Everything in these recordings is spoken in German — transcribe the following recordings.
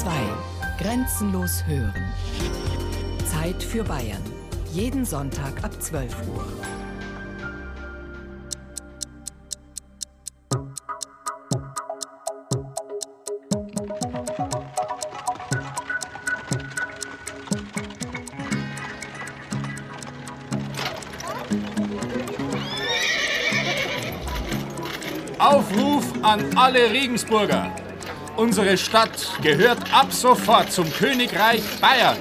2. Grenzenlos hören. Zeit für Bayern. Jeden Sonntag ab 12 Uhr. Aufruf an alle Regensburger. Unsere Stadt gehört ab sofort zum Königreich Bayern.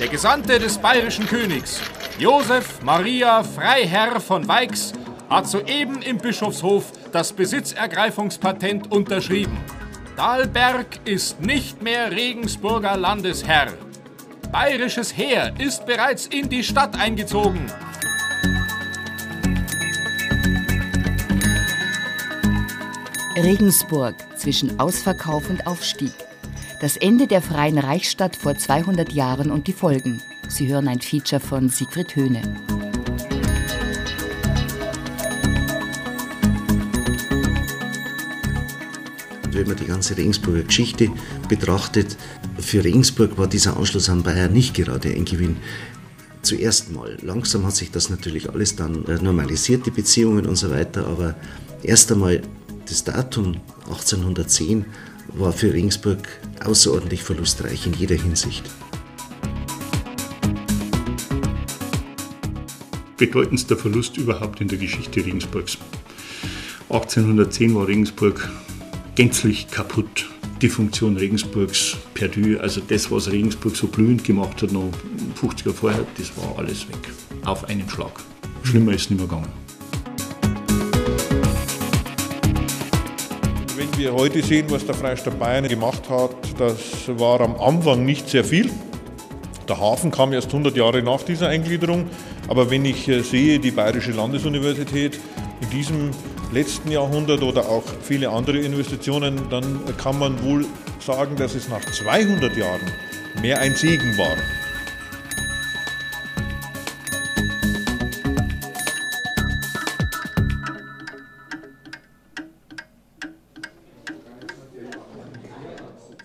Der Gesandte des bayerischen Königs, Josef Maria Freiherr von Weix, hat soeben im Bischofshof das Besitzergreifungspatent unterschrieben. Dahlberg ist nicht mehr Regensburger Landesherr. Bayerisches Heer ist bereits in die Stadt eingezogen. Regensburg zwischen Ausverkauf und Aufstieg. Das Ende der Freien Reichsstadt vor 200 Jahren und die Folgen. Sie hören ein Feature von Siegfried Höhne. Wenn man die ganze Regensburger Geschichte betrachtet, für Regensburg war dieser Anschluss an Bayern nicht gerade ein Gewinn. Zuerst mal. Langsam hat sich das natürlich alles dann äh, normalisiert, die Beziehungen und so weiter, aber erst einmal das Datum 1810 war für Regensburg außerordentlich verlustreich in jeder Hinsicht. Bedeutendster Verlust überhaupt in der Geschichte Regensburgs. 1810 war Regensburg gänzlich kaputt. Die Funktion Regensburgs perdu, also das, was Regensburg so blühend gemacht hat, noch 50 Jahre vorher, das war alles weg. Auf einen Schlag. Schlimmer ist nicht mehr gegangen. Wir heute sehen, was der Freistaat Bayern gemacht hat, das war am Anfang nicht sehr viel. Der Hafen kam erst 100 Jahre nach dieser Eingliederung. Aber wenn ich äh, sehe, die Bayerische Landesuniversität in diesem letzten Jahrhundert oder auch viele andere Investitionen, dann kann man wohl sagen, dass es nach 200 Jahren mehr ein Segen war.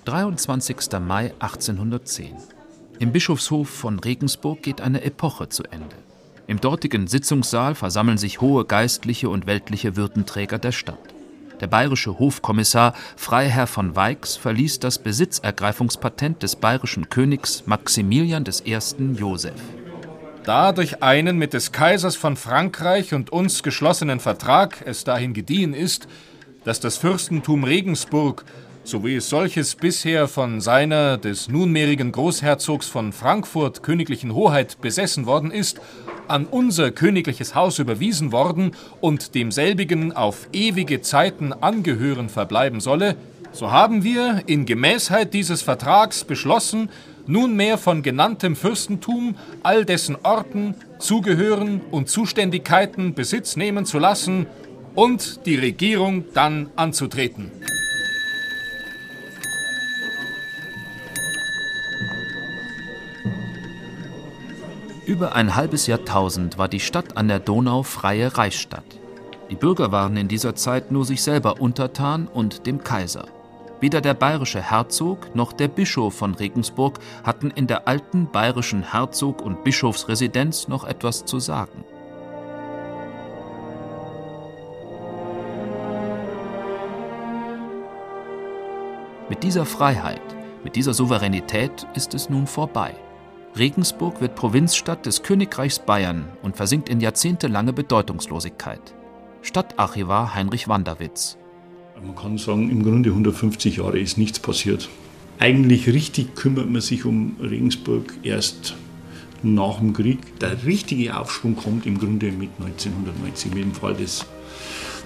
»23. Mai 1810. Im Bischofshof von Regensburg geht eine Epoche zu Ende. Im dortigen Sitzungssaal versammeln sich hohe geistliche und weltliche Würdenträger der Stadt. Der bayerische Hofkommissar Freiherr von Weix verließ das Besitzergreifungspatent des bayerischen Königs Maximilian I. Joseph. Da durch einen mit des Kaisers von Frankreich und uns geschlossenen Vertrag es dahin gediehen ist, dass das Fürstentum Regensburg, so wie es solches bisher von seiner des nunmehrigen Großherzogs von Frankfurt königlichen Hoheit besessen worden ist, an unser königliches Haus überwiesen worden und demselbigen auf ewige Zeiten angehören verbleiben solle, so haben wir in Gemäßheit dieses Vertrags beschlossen, nunmehr von genanntem Fürstentum all dessen Orten, Zugehören und Zuständigkeiten Besitz nehmen zu lassen und die Regierung dann anzutreten. Über ein halbes Jahrtausend war die Stadt an der Donau freie Reichsstadt. Die Bürger waren in dieser Zeit nur sich selber untertan und dem Kaiser. Weder der bayerische Herzog noch der Bischof von Regensburg hatten in der alten bayerischen Herzog- und Bischofsresidenz noch etwas zu sagen. Mit dieser Freiheit, mit dieser Souveränität ist es nun vorbei. Regensburg wird Provinzstadt des Königreichs Bayern und versinkt in jahrzehntelange Bedeutungslosigkeit. Stadtarchivar Heinrich Wanderwitz. Man kann sagen, im Grunde 150 Jahre ist nichts passiert. Eigentlich richtig kümmert man sich um Regensburg erst nach dem Krieg. Der richtige Aufschwung kommt im Grunde mit 1990, mit dem Fall des,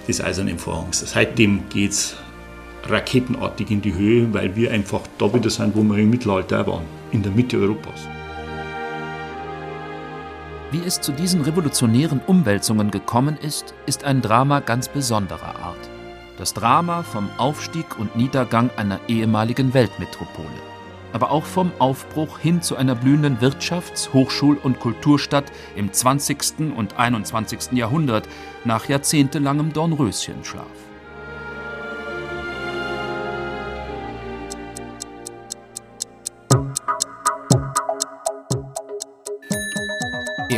des Eisernen Vorhangs. Seitdem geht es raketenartig in die Höhe, weil wir einfach da wieder sind, wo wir im Mittelalter waren, in der Mitte Europas. Wie es zu diesen revolutionären Umwälzungen gekommen ist, ist ein Drama ganz besonderer Art. Das Drama vom Aufstieg und Niedergang einer ehemaligen Weltmetropole, aber auch vom Aufbruch hin zu einer blühenden Wirtschafts-, Hochschul- und Kulturstadt im 20. und 21. Jahrhundert nach jahrzehntelangem Dornröschenschlaf.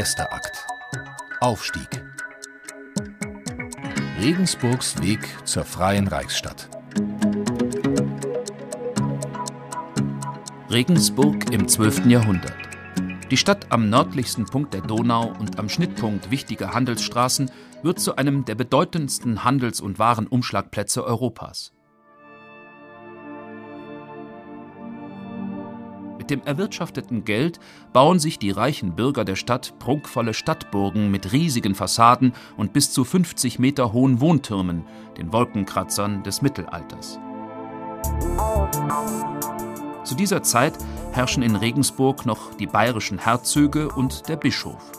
Erster Akt. Aufstieg. Regensburgs Weg zur freien Reichsstadt. Regensburg im 12. Jahrhundert. Die Stadt am nördlichsten Punkt der Donau und am Schnittpunkt wichtiger Handelsstraßen wird zu einem der bedeutendsten Handels- und Warenumschlagplätze Europas. Mit dem erwirtschafteten Geld bauen sich die reichen Bürger der Stadt prunkvolle Stadtburgen mit riesigen Fassaden und bis zu 50 Meter hohen Wohntürmen, den Wolkenkratzern des Mittelalters. Zu dieser Zeit herrschen in Regensburg noch die bayerischen Herzöge und der Bischof.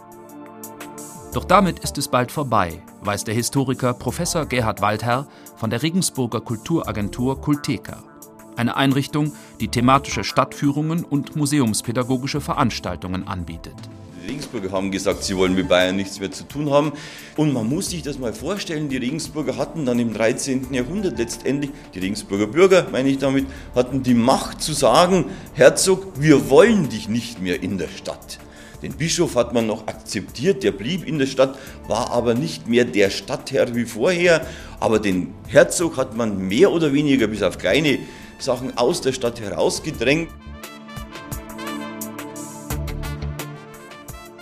Doch damit ist es bald vorbei, weiß der Historiker Professor Gerhard Waldherr von der Regensburger Kulturagentur Kulteka. Eine Einrichtung, die thematische Stadtführungen und museumspädagogische Veranstaltungen anbietet. Die Regensburger haben gesagt, sie wollen mit Bayern nichts mehr zu tun haben. Und man muss sich das mal vorstellen, die Regensburger hatten dann im 13. Jahrhundert letztendlich, die Regensburger Bürger, meine ich damit, hatten die Macht zu sagen, Herzog, wir wollen dich nicht mehr in der Stadt. Den Bischof hat man noch akzeptiert, der blieb in der Stadt, war aber nicht mehr der Stadtherr wie vorher. Aber den Herzog hat man mehr oder weniger bis auf kleine Sachen aus der Stadt herausgedrängt.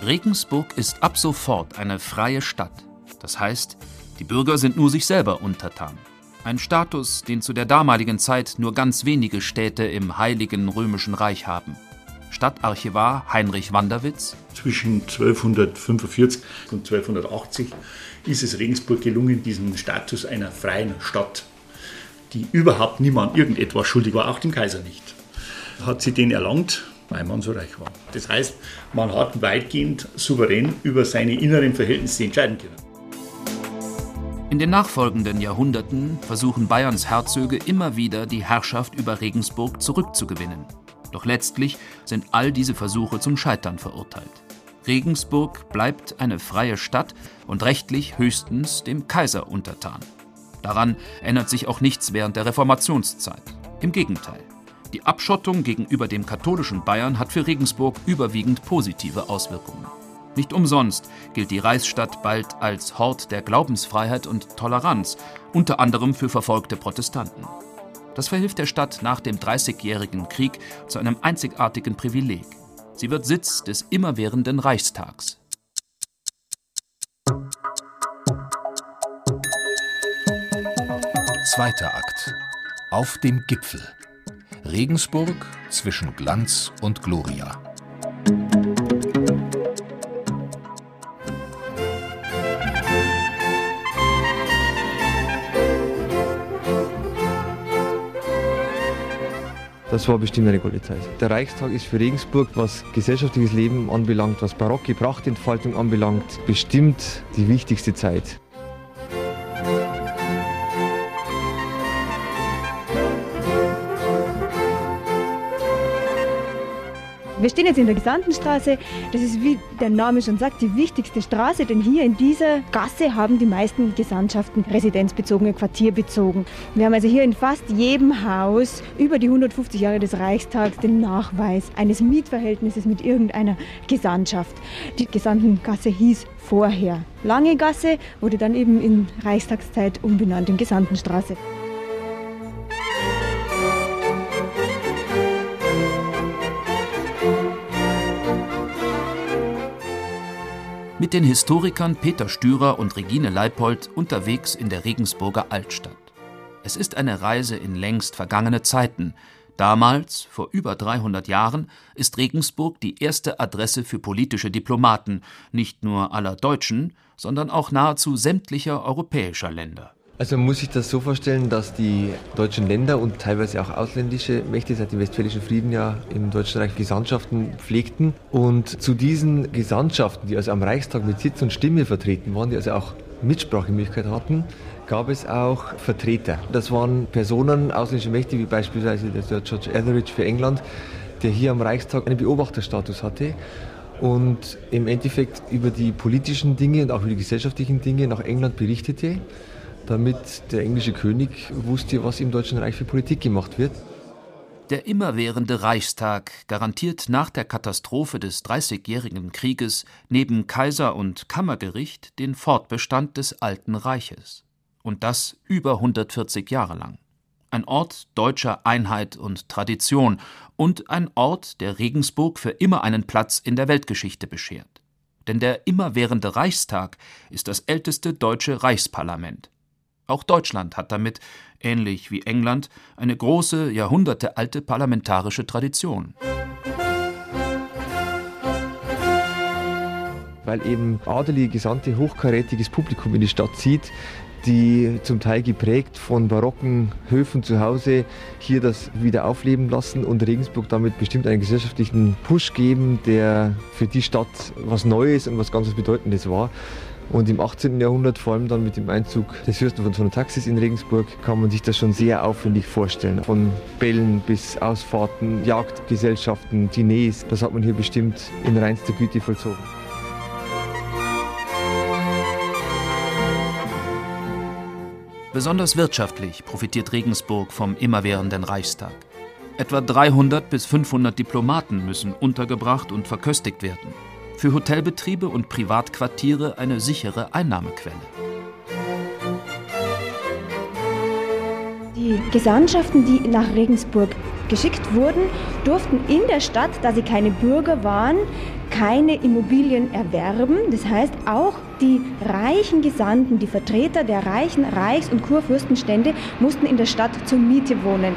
Regensburg ist ab sofort eine freie Stadt. Das heißt, die Bürger sind nur sich selber untertan. Ein Status, den zu der damaligen Zeit nur ganz wenige Städte im Heiligen Römischen Reich haben. Stadtarchivar Heinrich Wanderwitz. Zwischen 1245 und 1280 ist es Regensburg gelungen, diesen Status einer freien Stadt, die überhaupt niemand irgendetwas schuldig war, auch dem Kaiser nicht, hat sie den erlangt, weil man so reich war. Das heißt, man hat weitgehend souverän über seine inneren Verhältnisse entscheiden können. In den nachfolgenden Jahrhunderten versuchen Bayerns Herzöge immer wieder, die Herrschaft über Regensburg zurückzugewinnen. Doch letztlich sind all diese Versuche zum Scheitern verurteilt. Regensburg bleibt eine freie Stadt und rechtlich höchstens dem Kaiser untertan. Daran ändert sich auch nichts während der Reformationszeit. Im Gegenteil. Die Abschottung gegenüber dem katholischen Bayern hat für Regensburg überwiegend positive Auswirkungen. Nicht umsonst gilt die Reichsstadt bald als Hort der Glaubensfreiheit und Toleranz, unter anderem für verfolgte Protestanten. Das verhilft der Stadt nach dem Dreißigjährigen Krieg zu einem einzigartigen Privileg. Sie wird Sitz des immerwährenden Reichstags. Zweiter Akt. Auf dem Gipfel. Regensburg zwischen Glanz und Gloria. Das war bestimmt eine gute Zeit. Der Reichstag ist für Regensburg, was gesellschaftliches Leben anbelangt, was barocke Prachtentfaltung anbelangt, bestimmt die wichtigste Zeit. Wir stehen jetzt in der Gesandtenstraße. Das ist, wie der Name schon sagt, die wichtigste Straße, denn hier in dieser Gasse haben die meisten Gesandtschaften residenzbezogene, quartierbezogen. Wir haben also hier in fast jedem Haus über die 150 Jahre des Reichstags den Nachweis eines Mietverhältnisses mit irgendeiner Gesandtschaft. Die Gesandtengasse hieß vorher Lange Gasse, wurde dann eben in Reichstagszeit umbenannt in Gesandtenstraße. Mit den Historikern Peter Stürer und Regine Leipold unterwegs in der Regensburger Altstadt. Es ist eine Reise in längst vergangene Zeiten. Damals, vor über 300 Jahren, ist Regensburg die erste Adresse für politische Diplomaten, nicht nur aller deutschen, sondern auch nahezu sämtlicher europäischer Länder. Also muss sich das so vorstellen, dass die deutschen Länder und teilweise auch ausländische Mächte seit dem Westfälischen Frieden ja im Deutschen Reich Gesandtschaften pflegten. Und zu diesen Gesandtschaften, die also am Reichstag mit Sitz und Stimme vertreten waren, die also auch Mitsprachemöglichkeit hatten, gab es auch Vertreter. Das waren Personen, ausländische Mächte, wie beispielsweise der George Etheridge für England, der hier am Reichstag einen Beobachterstatus hatte und im Endeffekt über die politischen Dinge und auch über die gesellschaftlichen Dinge nach England berichtete damit der englische König wusste, was im Deutschen Reich für Politik gemacht wird. Der immerwährende Reichstag garantiert nach der Katastrophe des Dreißigjährigen Krieges neben Kaiser und Kammergericht den Fortbestand des Alten Reiches. Und das über 140 Jahre lang. Ein Ort deutscher Einheit und Tradition und ein Ort, der Regensburg für immer einen Platz in der Weltgeschichte beschert. Denn der immerwährende Reichstag ist das älteste deutsche Reichsparlament. Auch Deutschland hat damit, ähnlich wie England, eine große, jahrhundertealte parlamentarische Tradition. Weil eben adelige, gesandte, hochkarätiges Publikum in die Stadt zieht, die zum Teil geprägt von barocken Höfen zu Hause hier das wieder aufleben lassen und Regensburg damit bestimmt einen gesellschaftlichen Push geben, der für die Stadt was Neues und was ganz Bedeutendes war. Und im 18. Jahrhundert, vor allem dann mit dem Einzug des Fürsten von Taxis in Regensburg, kann man sich das schon sehr aufwendig vorstellen. Von Bällen bis Ausfahrten, Jagdgesellschaften, Diners, das hat man hier bestimmt in reinster Güte vollzogen. Besonders wirtschaftlich profitiert Regensburg vom immerwährenden Reichstag. Etwa 300 bis 500 Diplomaten müssen untergebracht und verköstigt werden. Für Hotelbetriebe und Privatquartiere eine sichere Einnahmequelle. Die Gesandtschaften, die nach Regensburg geschickt wurden, durften in der Stadt, da sie keine Bürger waren, keine Immobilien erwerben. Das heißt, auch die reichen Gesandten, die Vertreter der reichen Reichs- und Kurfürstenstände mussten in der Stadt zur Miete wohnen.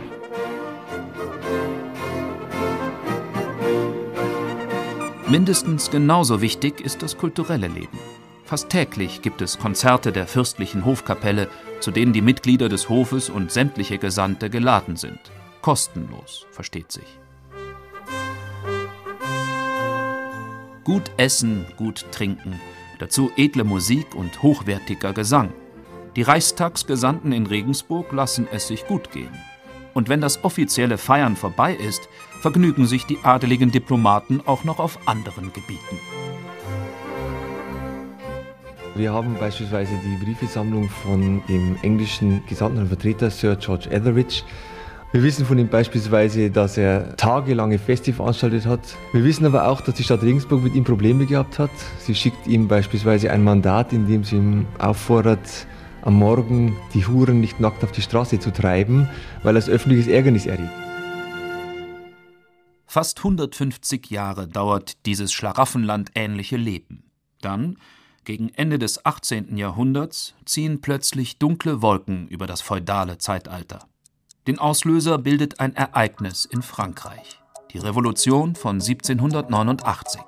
Mindestens genauso wichtig ist das kulturelle Leben. Fast täglich gibt es Konzerte der fürstlichen Hofkapelle, zu denen die Mitglieder des Hofes und sämtliche Gesandte geladen sind. Kostenlos, versteht sich. Gut essen, gut trinken, dazu edle Musik und hochwertiger Gesang. Die Reichstagsgesandten in Regensburg lassen es sich gut gehen. Und wenn das offizielle Feiern vorbei ist, vergnügen sich die adeligen Diplomaten auch noch auf anderen Gebieten. Wir haben beispielsweise die Briefesammlung von dem englischen Gesandten und Vertreter Sir George Etheridge. Wir wissen von ihm beispielsweise, dass er tagelange Feste veranstaltet hat. Wir wissen aber auch, dass die Stadt Regensburg mit ihm Probleme gehabt hat. Sie schickt ihm beispielsweise ein Mandat, in dem sie ihm auffordert, am Morgen die Huren nicht nackt auf die Straße zu treiben, weil das öffentliches Ärgernis erregt. Fast 150 Jahre dauert dieses Schlaraffenland ähnliche Leben. Dann, gegen Ende des 18. Jahrhunderts, ziehen plötzlich dunkle Wolken über das feudale Zeitalter. Den Auslöser bildet ein Ereignis in Frankreich, die Revolution von 1789.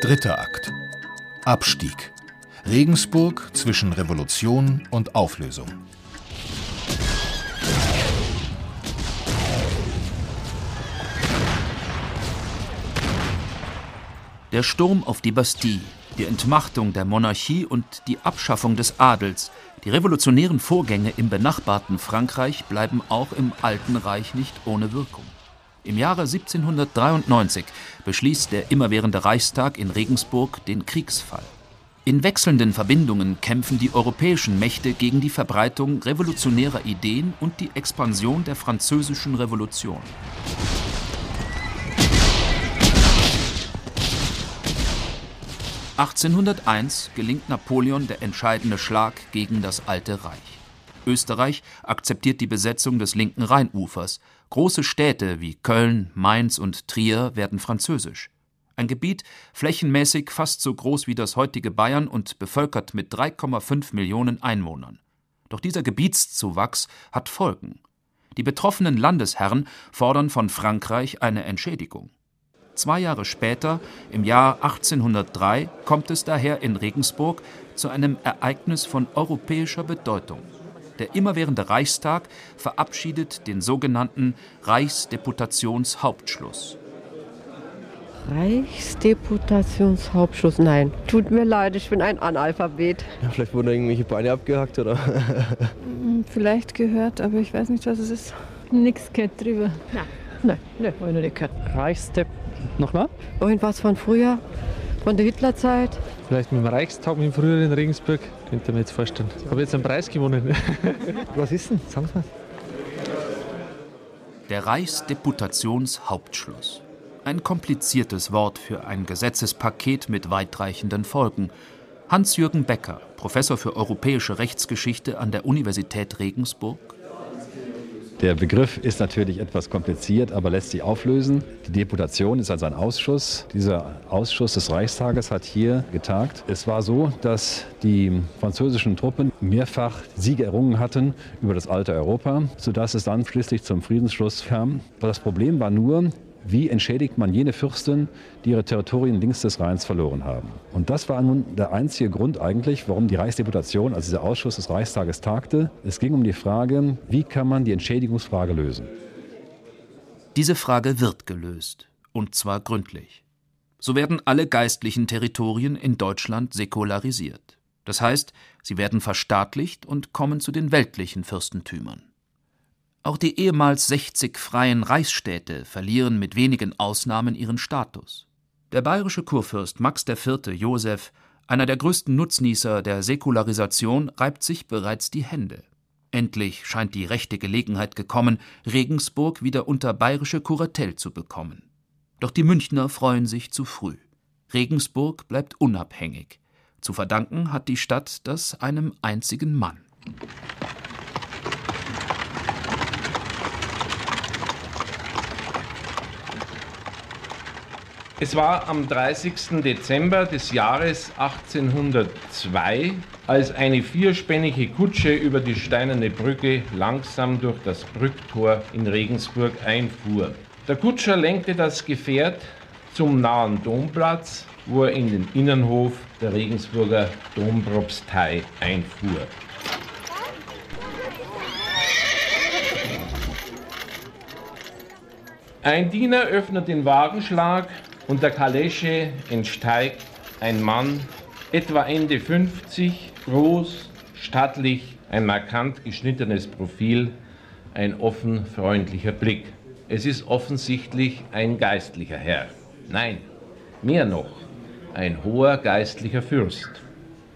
Dritter Akt. Abstieg. Regensburg zwischen Revolution und Auflösung. Der Sturm auf die Bastille, die Entmachtung der Monarchie und die Abschaffung des Adels, die revolutionären Vorgänge im benachbarten Frankreich bleiben auch im Alten Reich nicht ohne Wirkung. Im Jahre 1793 beschließt der immerwährende Reichstag in Regensburg den Kriegsfall. In wechselnden Verbindungen kämpfen die europäischen Mächte gegen die Verbreitung revolutionärer Ideen und die Expansion der französischen Revolution. (1801) gelingt Napoleon der entscheidende Schlag gegen das Alte Reich. Österreich akzeptiert die Besetzung des linken Rheinufers, große Städte wie Köln, Mainz und Trier werden französisch ein Gebiet flächenmäßig fast so groß wie das heutige Bayern und bevölkert mit 3,5 Millionen Einwohnern. Doch dieser Gebietszuwachs hat Folgen. Die betroffenen Landesherren fordern von Frankreich eine Entschädigung. Zwei Jahre später, im Jahr 1803, kommt es daher in Regensburg zu einem Ereignis von europäischer Bedeutung. Der immerwährende Reichstag verabschiedet den sogenannten Reichsdeputationshauptschluss. Reichsdeputationshauptschluss, nein. Tut mir leid, ich bin ein Analphabet. Ja, vielleicht wurden da irgendwelche Beine abgehackt, oder? Hm, vielleicht gehört, aber ich weiß nicht, was es ist. Nix gehört drüber. Nein, nein, nein, habe ich noch nicht gehört. Reichsdep... Nochmal? Irgendwas von früher. Von der Hitlerzeit. Vielleicht mit dem Reichstag, mit dem früheren Regensburg. Könnte ich mir jetzt vorstellen. Ich habe jetzt einen Preis gewonnen. Was ist denn? Sagen Sie mal. Der Reichsdeputationshauptschluss. Ein kompliziertes Wort für ein Gesetzespaket mit weitreichenden Folgen. Hans-Jürgen Becker, Professor für europäische Rechtsgeschichte an der Universität Regensburg. Der Begriff ist natürlich etwas kompliziert, aber lässt sich auflösen. Die Deputation ist also ein Ausschuss. Dieser Ausschuss des Reichstages hat hier getagt. Es war so, dass die französischen Truppen mehrfach Siege errungen hatten über das alte Europa, sodass es dann schließlich zum Friedensschluss kam. Das Problem war nur, wie entschädigt man jene Fürsten, die ihre Territorien links des Rheins verloren haben. Und das war nun der einzige Grund eigentlich, warum die Reichsdeputation, also dieser Ausschuss des Reichstages, tagte. Es ging um die Frage, wie kann man die Entschädigungsfrage lösen. Diese Frage wird gelöst, und zwar gründlich. So werden alle geistlichen Territorien in Deutschland säkularisiert. Das heißt, sie werden verstaatlicht und kommen zu den weltlichen Fürstentümern. Auch die ehemals 60 freien Reichsstädte verlieren mit wenigen Ausnahmen ihren Status. Der bayerische Kurfürst Max IV. Joseph, einer der größten Nutznießer der Säkularisation, reibt sich bereits die Hände. Endlich scheint die rechte Gelegenheit gekommen, Regensburg wieder unter bayerische Kuratel zu bekommen. Doch die Münchner freuen sich zu früh. Regensburg bleibt unabhängig. Zu verdanken hat die Stadt das einem einzigen Mann. Es war am 30. Dezember des Jahres 1802, als eine vierspännige Kutsche über die steinerne Brücke langsam durch das Brücktor in Regensburg einfuhr. Der Kutscher lenkte das Gefährt zum nahen Domplatz, wo er in den Innenhof der Regensburger Dompropstei einfuhr. Ein Diener öffnet den Wagenschlag und der Kalesche entsteigt ein Mann, etwa Ende 50, groß, stattlich, ein markant geschnittenes Profil, ein offen freundlicher Blick. Es ist offensichtlich ein geistlicher Herr. Nein, mehr noch, ein hoher geistlicher Fürst.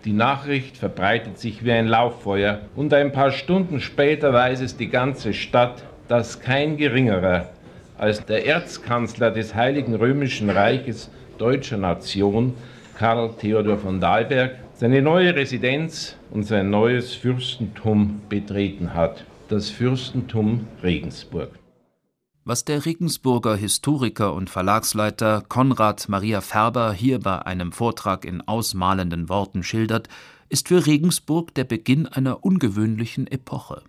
Die Nachricht verbreitet sich wie ein Lauffeuer und ein paar Stunden später weiß es die ganze Stadt, dass kein geringerer als der Erzkanzler des Heiligen Römischen Reiches deutscher Nation, Karl Theodor von Dalberg, seine neue Residenz und sein neues Fürstentum betreten hat, das Fürstentum Regensburg. Was der Regensburger Historiker und Verlagsleiter Konrad Maria Färber hier bei einem Vortrag in ausmalenden Worten schildert, ist für Regensburg der Beginn einer ungewöhnlichen Epoche.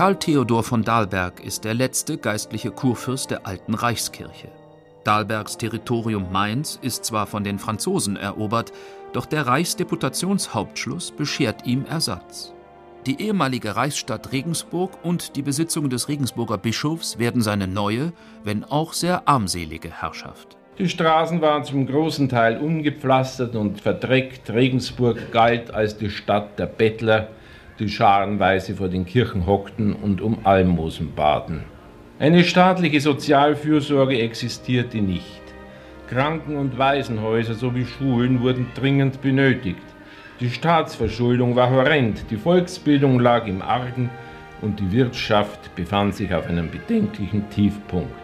Karl Theodor von Dalberg ist der letzte geistliche Kurfürst der alten Reichskirche. Dalbergs Territorium Mainz ist zwar von den Franzosen erobert, doch der Reichsdeputationshauptschluss beschert ihm Ersatz. Die ehemalige Reichsstadt Regensburg und die Besitzungen des Regensburger Bischofs werden seine neue, wenn auch sehr armselige Herrschaft. Die Straßen waren zum großen Teil ungepflastert und verdreckt. Regensburg galt als die Stadt der Bettler, die scharenweise vor den Kirchen hockten und um Almosen baten. Eine staatliche Sozialfürsorge existierte nicht. Kranken- und Waisenhäuser sowie Schulen wurden dringend benötigt. Die Staatsverschuldung war horrend, die Volksbildung lag im Argen und die Wirtschaft befand sich auf einem bedenklichen Tiefpunkt.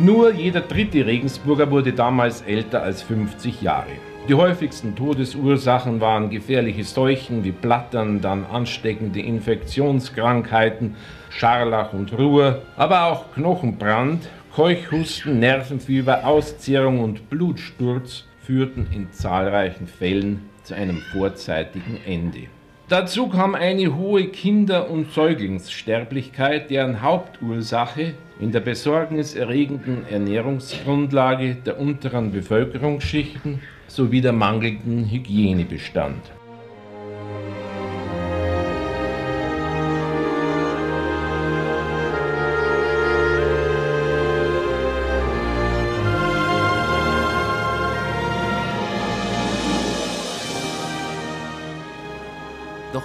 Nur jeder dritte Regensburger wurde damals älter als 50 Jahre. Die häufigsten Todesursachen waren gefährliche Seuchen wie Blattern, dann ansteckende Infektionskrankheiten, Scharlach und Ruhr, aber auch Knochenbrand, Keuchhusten, Nervenfieber, Auszehrung und Blutsturz führten in zahlreichen Fällen zu einem vorzeitigen Ende. Dazu kam eine hohe Kinder- und Säuglingssterblichkeit, deren Hauptursache in der besorgniserregenden Ernährungsgrundlage der unteren Bevölkerungsschichten sowie der mangelnden Hygiene bestand.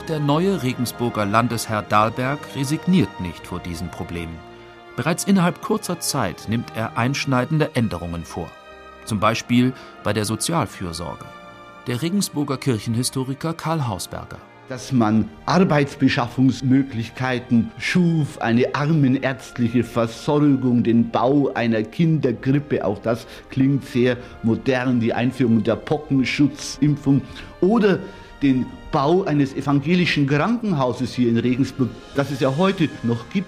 Der neue Regensburger Landesherr Dahlberg resigniert nicht vor diesen Problemen. Bereits innerhalb kurzer Zeit nimmt er einschneidende Änderungen vor. Zum Beispiel bei der Sozialfürsorge. Der Regensburger Kirchenhistoriker Karl Hausberger dass man Arbeitsbeschaffungsmöglichkeiten schuf, eine armenärztliche Versorgung, den Bau einer Kindergrippe, auch das klingt sehr modern, die Einführung der Pockenschutzimpfung oder den Bau eines evangelischen Krankenhauses hier in Regensburg, das es ja heute noch gibt.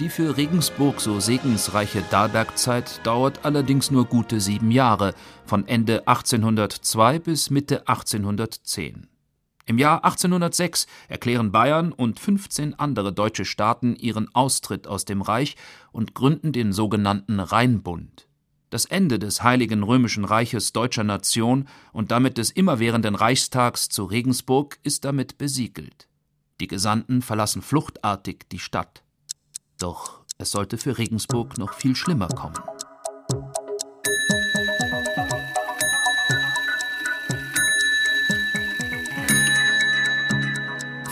Die für Regensburg so segensreiche Dahlbergzeit dauert allerdings nur gute sieben Jahre, von Ende 1802 bis Mitte 1810. Im Jahr 1806 erklären Bayern und 15 andere deutsche Staaten ihren Austritt aus dem Reich und gründen den sogenannten Rheinbund. Das Ende des Heiligen Römischen Reiches deutscher Nation und damit des immerwährenden Reichstags zu Regensburg ist damit besiegelt. Die Gesandten verlassen fluchtartig die Stadt. Doch es sollte für Regensburg noch viel schlimmer kommen.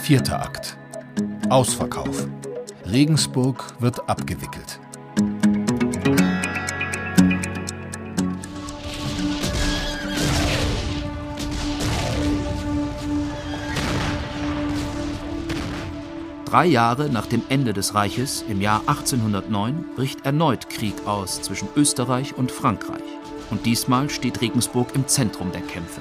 Vierter Akt. Ausverkauf. Regensburg wird abgewickelt. Drei Jahre nach dem Ende des Reiches, im Jahr 1809, bricht erneut Krieg aus zwischen Österreich und Frankreich. Und diesmal steht Regensburg im Zentrum der Kämpfe.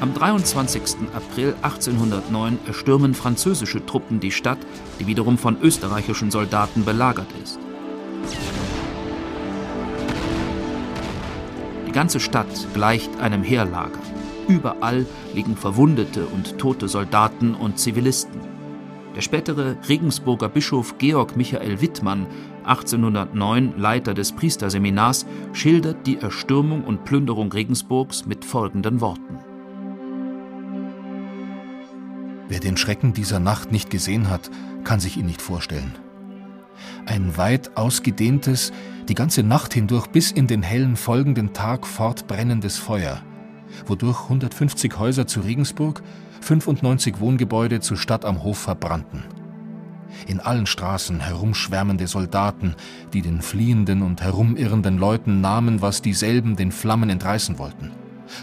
Am 23. April 1809 erstürmen französische Truppen die Stadt, die wiederum von österreichischen Soldaten belagert ist. Die ganze Stadt gleicht einem Heerlager. Überall liegen verwundete und tote Soldaten und Zivilisten. Der spätere Regensburger Bischof Georg Michael Wittmann, 1809 Leiter des Priesterseminars, schildert die Erstürmung und Plünderung Regensburgs mit folgenden Worten. Wer den Schrecken dieser Nacht nicht gesehen hat, kann sich ihn nicht vorstellen. Ein weit ausgedehntes, die ganze Nacht hindurch bis in den hellen folgenden Tag fortbrennendes Feuer – wodurch 150 Häuser zu Regensburg, 95 Wohngebäude zu Stadt am Hof verbrannten. In allen Straßen herumschwärmende Soldaten, die den fliehenden und herumirrenden Leuten nahmen, was dieselben den Flammen entreißen wollten.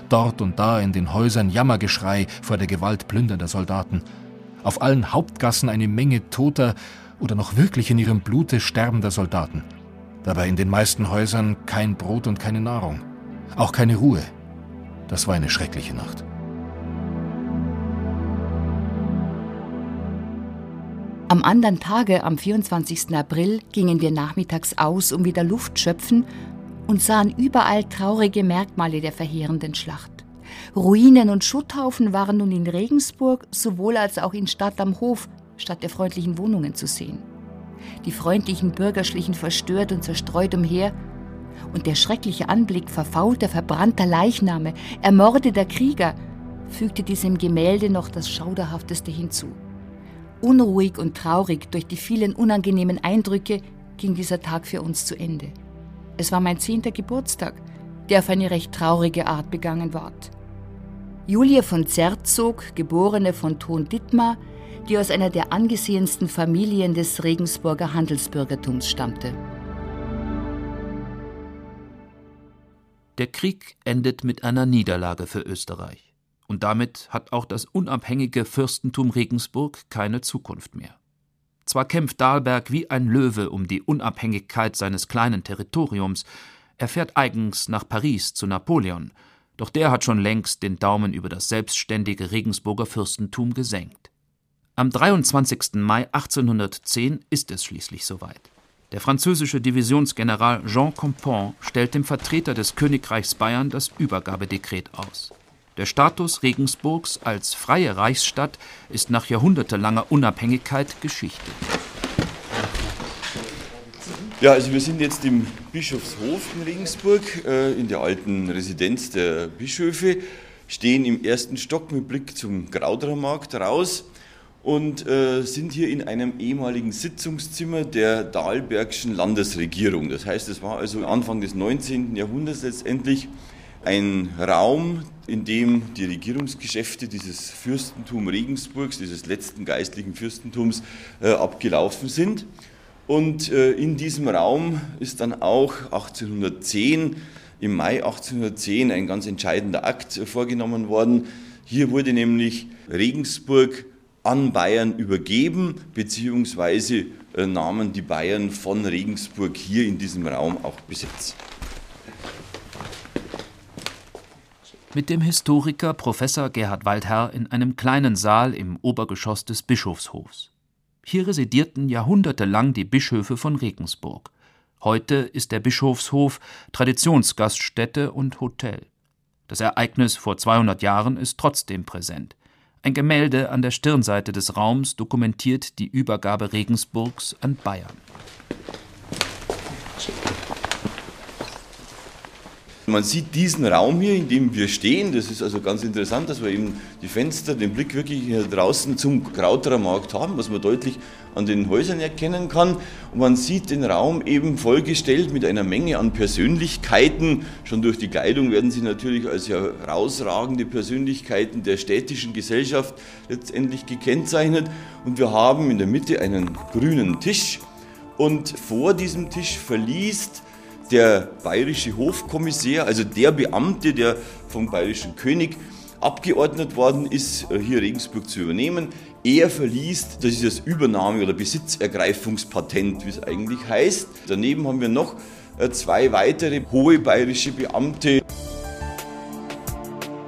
Dort und da in den Häusern Jammergeschrei vor der Gewalt plündernder Soldaten. Auf allen Hauptgassen eine Menge toter oder noch wirklich in ihrem Blute sterbender Soldaten. Dabei in den meisten Häusern kein Brot und keine Nahrung. Auch keine Ruhe. Das war eine schreckliche Nacht. Am anderen Tage, am 24. April, gingen wir nachmittags aus, um wieder Luft schöpfen und sahen überall traurige Merkmale der verheerenden Schlacht. Ruinen und Schutthaufen waren nun in Regensburg sowohl als auch in Stadt am Hof statt der freundlichen Wohnungen zu sehen. Die freundlichen Bürger schlichen verstört und zerstreut umher, und der schreckliche Anblick verfaulter, verbrannter Leichname, ermordeter Krieger, fügte diesem Gemälde noch das Schauderhafteste hinzu. Unruhig und traurig durch die vielen unangenehmen Eindrücke ging dieser Tag für uns zu Ende. Es war mein zehnter Geburtstag, der auf eine recht traurige Art begangen ward. Julia von Zerzog, geborene von Thon Dittmar, die aus einer der angesehensten Familien des Regensburger Handelsbürgertums stammte. Der Krieg endet mit einer Niederlage für Österreich. Und damit hat auch das unabhängige Fürstentum Regensburg keine Zukunft mehr. Zwar kämpft Dahlberg wie ein Löwe um die Unabhängigkeit seines kleinen Territoriums, er fährt eigens nach Paris zu Napoleon, doch der hat schon längst den Daumen über das selbstständige Regensburger Fürstentum gesenkt. Am 23. Mai 1810 ist es schließlich soweit. Der französische Divisionsgeneral Jean Compont stellt dem Vertreter des Königreichs Bayern das Übergabedekret aus. Der Status Regensburgs als freie Reichsstadt ist nach jahrhundertelanger Unabhängigkeit Geschichte. Ja, also wir sind jetzt im Bischofshof in Regensburg, äh, in der alten Residenz der Bischöfe, stehen im ersten Stock mit Blick zum Grauderer Markt raus und äh, sind hier in einem ehemaligen Sitzungszimmer der Dahlbergschen Landesregierung. Das heißt, es war also Anfang des 19. Jahrhunderts letztendlich ein Raum, in dem die Regierungsgeschäfte dieses Fürstentum Regensburgs, dieses letzten geistlichen Fürstentums, äh, abgelaufen sind. Und äh, in diesem Raum ist dann auch 1810, im Mai 1810, ein ganz entscheidender Akt äh, vorgenommen worden. Hier wurde nämlich Regensburg an Bayern übergeben, beziehungsweise äh, nahmen die Bayern von Regensburg hier in diesem Raum auch Besitz. Mit dem Historiker Professor Gerhard Waldherr in einem kleinen Saal im Obergeschoss des Bischofshofs. Hier residierten jahrhundertelang die Bischöfe von Regensburg. Heute ist der Bischofshof Traditionsgaststätte und Hotel. Das Ereignis vor 200 Jahren ist trotzdem präsent. Ein Gemälde an der Stirnseite des Raums dokumentiert die Übergabe Regensburgs an Bayern. Man sieht diesen Raum hier, in dem wir stehen. Das ist also ganz interessant, dass wir eben die Fenster, den Blick wirklich hier draußen zum Krauterer Markt haben, was man deutlich an den Häusern erkennen kann. Und man sieht den Raum eben vollgestellt mit einer Menge an Persönlichkeiten. Schon durch die Kleidung werden sie natürlich als herausragende Persönlichkeiten der städtischen Gesellschaft letztendlich gekennzeichnet. Und wir haben in der Mitte einen grünen Tisch. Und vor diesem Tisch verliest der bayerische Hofkommissär, also der Beamte, der vom bayerischen König abgeordnet worden ist, äh, hier Regensburg zu übernehmen. Er verliest, das ist das Übernahme- oder Besitzergreifungspatent, wie es eigentlich heißt. Daneben haben wir noch äh, zwei weitere hohe bayerische Beamte.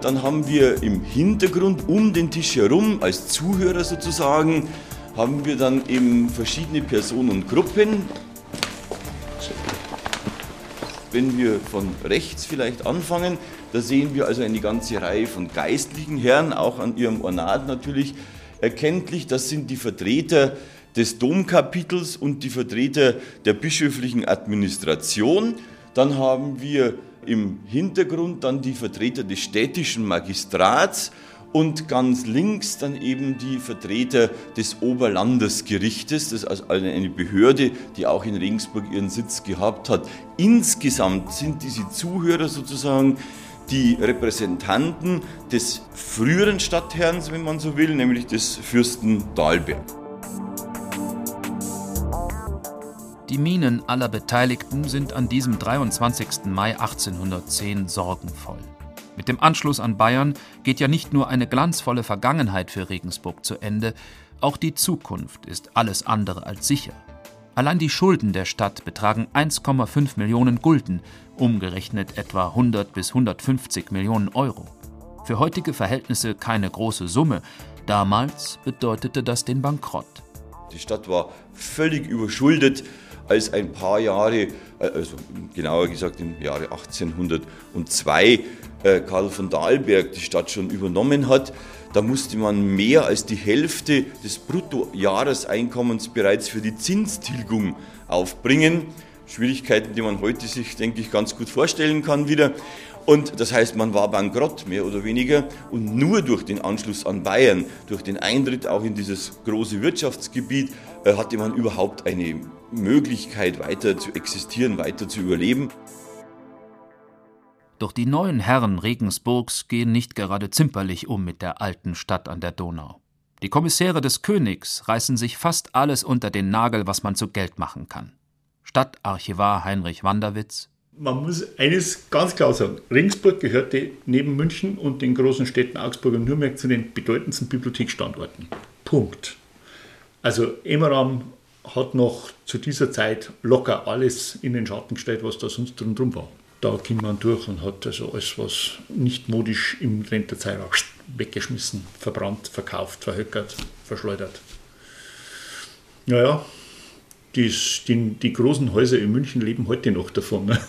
Dann haben wir im Hintergrund um den Tisch herum, als Zuhörer sozusagen, haben wir dann eben verschiedene Personengruppen. Wenn wir von rechts vielleicht anfangen, da sehen wir also eine ganze Reihe von geistlichen Herren, auch an ihrem Ornat natürlich erkenntlich. Das sind die Vertreter des Domkapitels und die Vertreter der bischöflichen Administration. Dann haben wir im Hintergrund dann die Vertreter des städtischen Magistrats und ganz links dann eben die Vertreter des Oberlandesgerichtes, das ist also eine Behörde, die auch in Regensburg ihren Sitz gehabt hat. Insgesamt sind diese Zuhörer sozusagen die Repräsentanten des früheren Stadtherrn, wenn man so will, nämlich des Fürsten Dahlberg. Die Minen aller Beteiligten sind an diesem 23. Mai 1810 sorgenvoll. Mit dem Anschluss an Bayern geht ja nicht nur eine glanzvolle Vergangenheit für Regensburg zu Ende, auch die Zukunft ist alles andere als sicher. Allein die Schulden der Stadt betragen 1,5 Millionen Gulden, umgerechnet etwa 100 bis 150 Millionen Euro. Für heutige Verhältnisse keine große Summe, damals bedeutete das den Bankrott. Die Stadt war völlig überschuldet als ein paar Jahre, äh, also genauer gesagt im Jahre 1802, äh, Karl von Dahlberg die Stadt schon übernommen hat. Da musste man mehr als die Hälfte des Bruttojahreseinkommens bereits für die Zinstilgung aufbringen. Schwierigkeiten, die man heute sich, denke ich, ganz gut vorstellen kann wieder. Und das heißt, man war bankrott, mehr oder weniger. Und nur durch den Anschluss an Bayern, durch den Eintritt auch in dieses große Wirtschaftsgebiet, äh, hatte man überhaupt eine Möglichkeit, weiter zu existieren, weiter zu überleben. Doch die neuen Herren Regensburgs gehen nicht gerade zimperlich um mit der alten Stadt an der Donau. Die Kommissäre des Königs reißen sich fast alles unter den Nagel, was man zu Geld machen kann. Stadtarchivar Heinrich Wanderwitz. Man muss eines ganz klar sagen: Regensburg gehörte neben München und den großen Städten Augsburg und Nürnberg zu den bedeutendsten Bibliothekstandorten. Punkt. Also Emmeram hat noch zu dieser Zeit locker alles in den Schatten gestellt, was da sonst drum war da ging man durch und hat also alles, was nicht modisch im Trend der war, weggeschmissen, verbrannt, verkauft, verhöckert, verschleudert. Naja, die, die, die großen Häuser in München leben heute noch davon. Ne?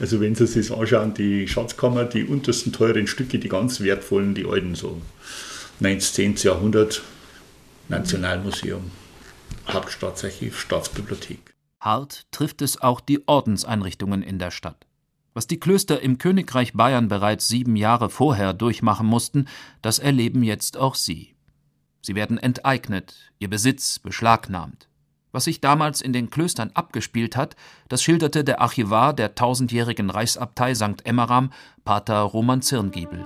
Also wenn Sie sich das anschauen, die Schatzkammer, die untersten teuren Stücke, die ganz wertvollen, die alten so 19. Jahrhundert, Nationalmuseum, Hauptstaatsarchiv, Staatsbibliothek. Hart trifft es auch die Ordenseinrichtungen in der Stadt. Was die Klöster im Königreich Bayern bereits sieben Jahre vorher durchmachen mussten, das erleben jetzt auch sie. Sie werden enteignet, ihr Besitz beschlagnahmt. Was sich damals in den Klöstern abgespielt hat, das schilderte der Archivar der tausendjährigen Reichsabtei St. Emmeram, Pater Roman Zirngiebel.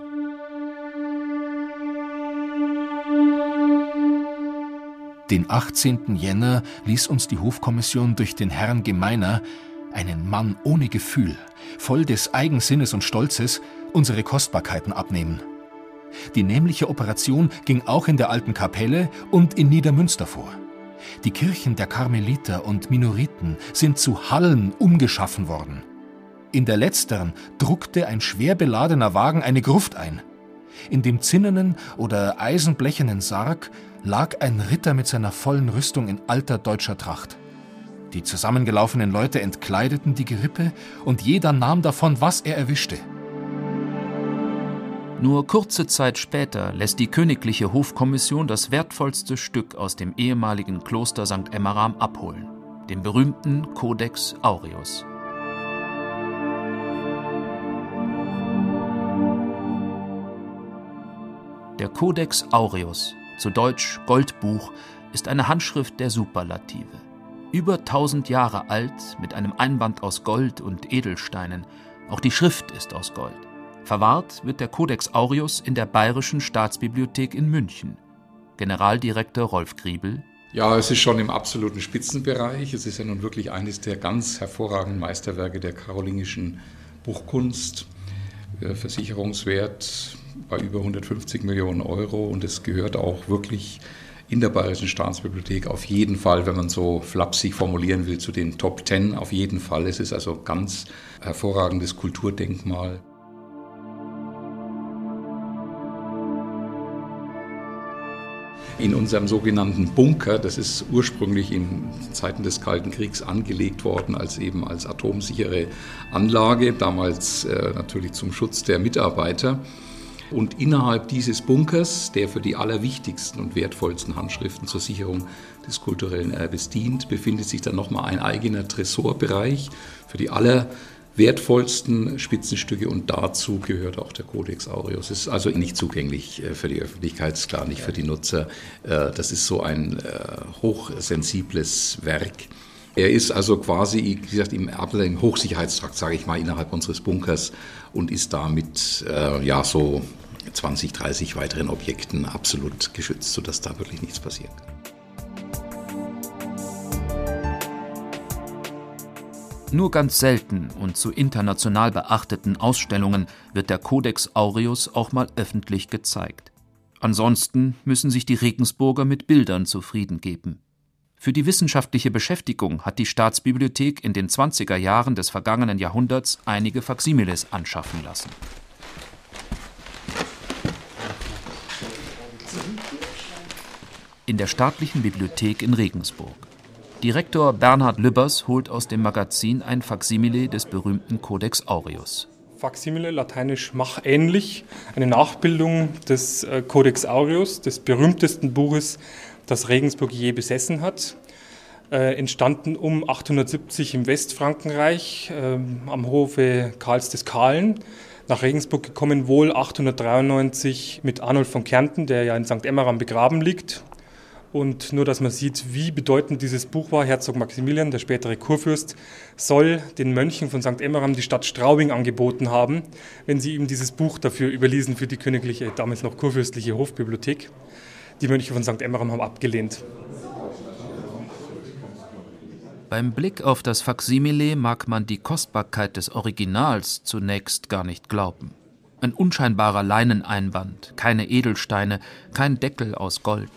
Den 18. Jänner ließ uns die Hofkommission durch den Herrn Gemeiner, einen Mann ohne Gefühl, voll des Eigensinnes und Stolzes, unsere Kostbarkeiten abnehmen. Die nämliche Operation ging auch in der alten Kapelle und in Niedermünster vor. Die Kirchen der Karmeliter und Minoriten sind zu Hallen umgeschaffen worden. In der letzteren druckte ein schwer beladener Wagen eine Gruft ein. In dem zinnernen oder eisenblechenden Sarg lag ein Ritter mit seiner vollen Rüstung in alter deutscher Tracht. Die zusammengelaufenen Leute entkleideten die Gerippe und jeder nahm davon, was er erwischte. Nur kurze Zeit später lässt die königliche Hofkommission das wertvollste Stück aus dem ehemaligen Kloster St. Emmeram abholen, den berühmten Codex Aureus. Der Codex Aureus, zu Deutsch Goldbuch, ist eine Handschrift der Superlative. Über 1000 Jahre alt, mit einem Einband aus Gold und Edelsteinen. Auch die Schrift ist aus Gold. Verwahrt wird der Codex Aureus in der Bayerischen Staatsbibliothek in München. Generaldirektor Rolf Griebel. Ja, es ist schon im absoluten Spitzenbereich. Es ist ja nun wirklich eines der ganz hervorragenden Meisterwerke der karolingischen Buchkunst. Versicherungswert bei über 150 Millionen Euro und es gehört auch wirklich in der Bayerischen Staatsbibliothek auf jeden Fall, wenn man so flapsig formulieren will, zu den Top Ten auf jeden Fall. Es ist also ganz hervorragendes Kulturdenkmal. in unserem sogenannten Bunker, das ist ursprünglich in Zeiten des Kalten Kriegs angelegt worden als eben als atomsichere Anlage, damals äh, natürlich zum Schutz der Mitarbeiter. Und innerhalb dieses Bunkers, der für die allerwichtigsten und wertvollsten Handschriften zur Sicherung des kulturellen Erbes dient, befindet sich dann nochmal ein eigener Tresorbereich für die allerwertvollsten Spitzenstücke und dazu gehört auch der Codex Aureus. Ist also nicht zugänglich äh, für die Öffentlichkeit, ist klar nicht für die Nutzer. Äh, das ist so ein äh, hochsensibles Werk. Er ist also quasi, wie gesagt, im Hochsicherheitstrakt, sage ich mal, innerhalb unseres Bunkers und ist damit ja so 20, 30 weiteren Objekten absolut geschützt, sodass da wirklich nichts passieren kann. Nur ganz selten und zu international beachteten Ausstellungen wird der Codex Aureus auch mal öffentlich gezeigt. Ansonsten müssen sich die Regensburger mit Bildern zufrieden geben. Für die wissenschaftliche Beschäftigung hat die Staatsbibliothek in den 20er Jahren des vergangenen Jahrhunderts einige Faksimiles anschaffen lassen. In der staatlichen Bibliothek in Regensburg. Direktor Bernhard Lübbers holt aus dem Magazin ein Faksimile des berühmten Codex Aureus. Faksimile, lateinisch machähnlich, eine Nachbildung des äh, Codex Aureus, des berühmtesten Buches das Regensburg je besessen hat. Äh, entstanden um 870 im Westfrankenreich äh, am Hofe Karls des Kahlen. Nach Regensburg gekommen wohl 893 mit Arnold von Kärnten, der ja in St. Emmeram begraben liegt. Und nur, dass man sieht, wie bedeutend dieses Buch war, Herzog Maximilian, der spätere Kurfürst, soll den Mönchen von St. Emmeram die Stadt Straubing angeboten haben, wenn sie ihm dieses Buch dafür überließen für die königliche, damals noch kurfürstliche Hofbibliothek. Die Mönche von St. Emmeram haben abgelehnt. Beim Blick auf das Faksimile mag man die Kostbarkeit des Originals zunächst gar nicht glauben. Ein unscheinbarer Leineneinband, keine Edelsteine, kein Deckel aus Gold.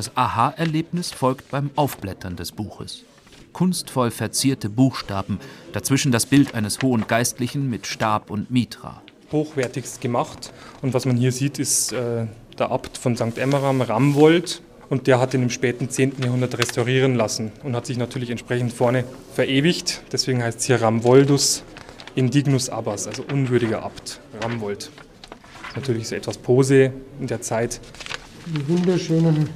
Das Aha-Erlebnis folgt beim Aufblättern des Buches kunstvoll verzierte Buchstaben, dazwischen das Bild eines hohen Geistlichen mit Stab und Mitra. Hochwertigst gemacht. Und was man hier sieht, ist äh, der Abt von St. Emmeram, Ramwold. Und der hat ihn im späten 10. Jahrhundert restaurieren lassen und hat sich natürlich entsprechend vorne verewigt. Deswegen heißt es hier Ramwoldus indignus abbas, also unwürdiger Abt, Ramwold. Natürlich so etwas Pose in der Zeit. Die wunderschönen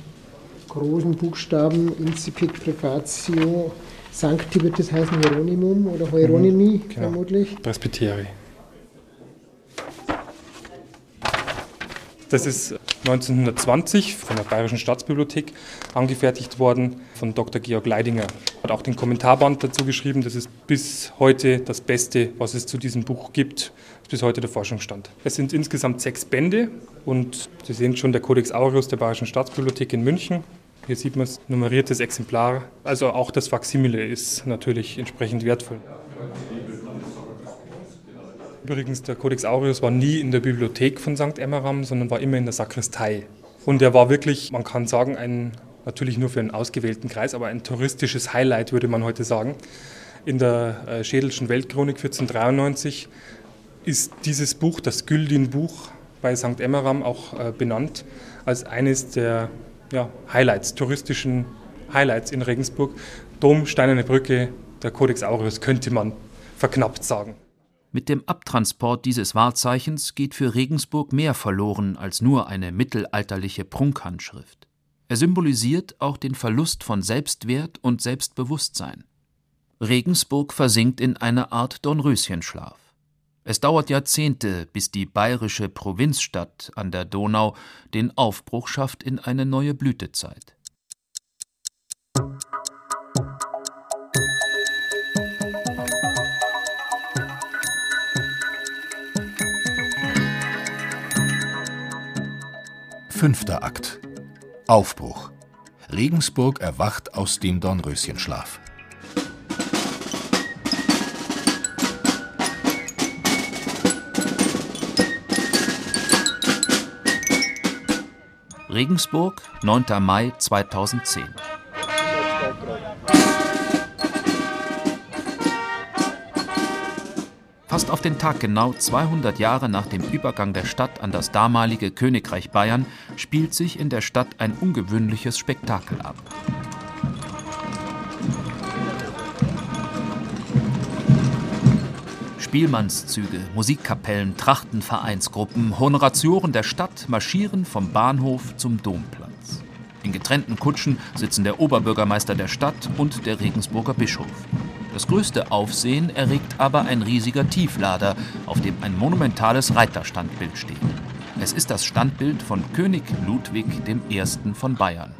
großen Buchstaben Incipit Prefatio Sancti wird das heißen Hieronymus oder Hieronymi mhm, genau. vermutlich. Presbyteri. Das ist 1920 von der Bayerischen Staatsbibliothek angefertigt worden von Dr. Georg Leidinger. Hat auch den Kommentarband dazu geschrieben. Das ist bis heute das Beste, was es zu diesem Buch gibt. Bis heute der Forschungsstand. Es sind insgesamt sechs Bände und Sie sehen schon der Codex Aureus der Bayerischen Staatsbibliothek in München. Hier sieht man es, nummeriertes Exemplar. Also auch das Faksimile ist natürlich entsprechend wertvoll. Übrigens, der Codex Aureus war nie in der Bibliothek von St. Emmeram, sondern war immer in der Sakristei. Und er war wirklich, man kann sagen, ein, natürlich nur für einen ausgewählten Kreis, aber ein touristisches Highlight, würde man heute sagen. In der äh, Schädelschen Weltchronik 1493 ist dieses Buch, das Güldin-Buch bei St. Emmeram, auch äh, benannt als eines der ja, Highlights, touristischen Highlights in Regensburg. Dom, Steinerne Brücke, der Codex Aureus könnte man verknappt sagen. Mit dem Abtransport dieses Wahrzeichens geht für Regensburg mehr verloren als nur eine mittelalterliche Prunkhandschrift. Er symbolisiert auch den Verlust von Selbstwert und Selbstbewusstsein. Regensburg versinkt in eine Art Dornröschenschlaf. Es dauert Jahrzehnte, bis die bayerische Provinzstadt an der Donau den Aufbruch schafft in eine neue Blütezeit. Fünfter Akt. Aufbruch. Regensburg erwacht aus dem Dornröschenschlaf. Regensburg, 9. Mai 2010. Fast auf den Tag genau 200 Jahre nach dem Übergang der Stadt an das damalige Königreich Bayern spielt sich in der Stadt ein ungewöhnliches Spektakel ab. Spielmannszüge, Musikkapellen, Trachtenvereinsgruppen, Honoratioren der Stadt marschieren vom Bahnhof zum Domplatz. In getrennten Kutschen sitzen der Oberbürgermeister der Stadt und der Regensburger Bischof. Das größte Aufsehen erregt aber ein riesiger Tieflader, auf dem ein monumentales Reiterstandbild steht. Es ist das Standbild von König Ludwig I. von Bayern.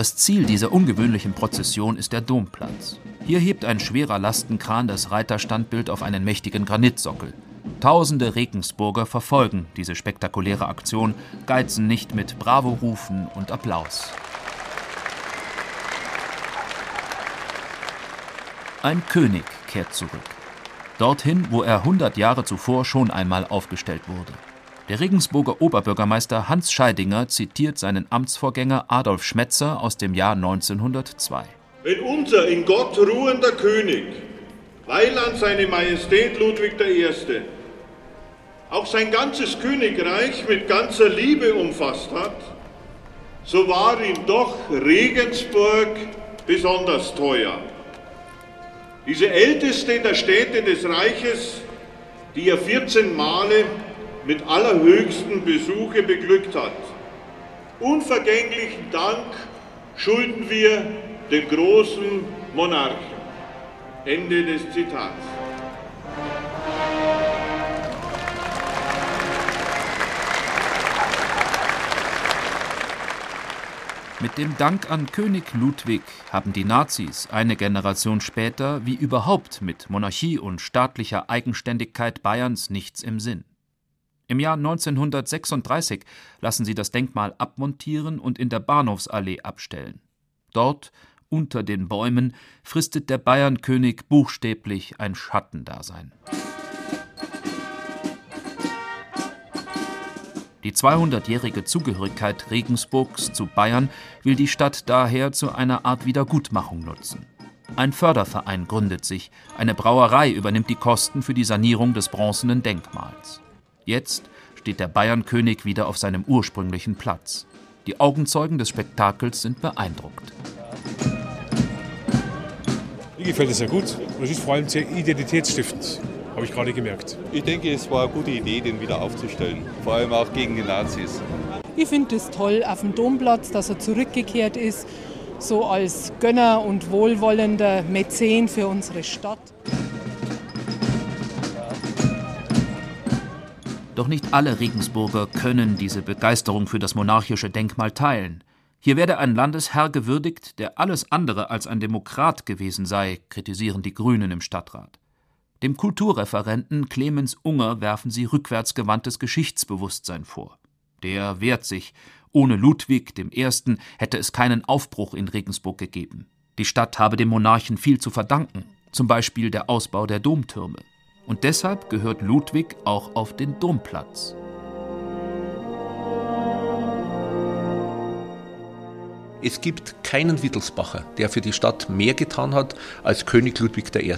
Das Ziel dieser ungewöhnlichen Prozession ist der Domplatz. Hier hebt ein schwerer Lastenkran das Reiterstandbild auf einen mächtigen Granitsockel. Tausende Regensburger verfolgen diese spektakuläre Aktion, geizen nicht mit Bravo-Rufen und Applaus. Ein König kehrt zurück. Dorthin, wo er 100 Jahre zuvor schon einmal aufgestellt wurde. Der Regensburger Oberbürgermeister Hans Scheidinger zitiert seinen Amtsvorgänger Adolf Schmetzer aus dem Jahr 1902. Wenn unser in Gott ruhender König, Weiland seine Majestät Ludwig I., auch sein ganzes Königreich mit ganzer Liebe umfasst hat, so war ihm doch Regensburg besonders teuer. Diese älteste der Städte des Reiches, die er 14 Male mit allerhöchsten Besuche beglückt hat. Unvergänglichen Dank schulden wir dem großen Monarchen. Ende des Zitats. Mit dem Dank an König Ludwig haben die Nazis eine Generation später wie überhaupt mit Monarchie und staatlicher Eigenständigkeit Bayerns nichts im Sinn. Im Jahr 1936 lassen sie das Denkmal abmontieren und in der Bahnhofsallee abstellen. Dort, unter den Bäumen, fristet der Bayernkönig buchstäblich ein Schattendasein. Die 200-jährige Zugehörigkeit Regensburgs zu Bayern will die Stadt daher zu einer Art Wiedergutmachung nutzen. Ein Förderverein gründet sich, eine Brauerei übernimmt die Kosten für die Sanierung des bronzenen Denkmals. Jetzt steht der Bayernkönig wieder auf seinem ursprünglichen Platz. Die Augenzeugen des Spektakels sind beeindruckt. Mir gefällt es sehr gut. Es ist vor allem sehr identitätsstiftend habe ich gerade gemerkt. Ich denke, es war eine gute Idee, den wieder aufzustellen, vor allem auch gegen die Nazis. Ich finde es toll auf dem Domplatz, dass er zurückgekehrt ist so als Gönner und wohlwollender Mäzen für unsere Stadt. Doch nicht alle Regensburger können diese Begeisterung für das monarchische Denkmal teilen. Hier werde ein Landesherr gewürdigt, der alles andere als ein Demokrat gewesen sei, kritisieren die Grünen im Stadtrat. Dem Kulturreferenten Clemens Unger werfen sie rückwärtsgewandtes Geschichtsbewusstsein vor. Der wehrt sich. Ohne Ludwig I. hätte es keinen Aufbruch in Regensburg gegeben. Die Stadt habe dem Monarchen viel zu verdanken, zum Beispiel der Ausbau der Domtürme. Und deshalb gehört Ludwig auch auf den Domplatz. Es gibt keinen Wittelsbacher, der für die Stadt mehr getan hat als König Ludwig I.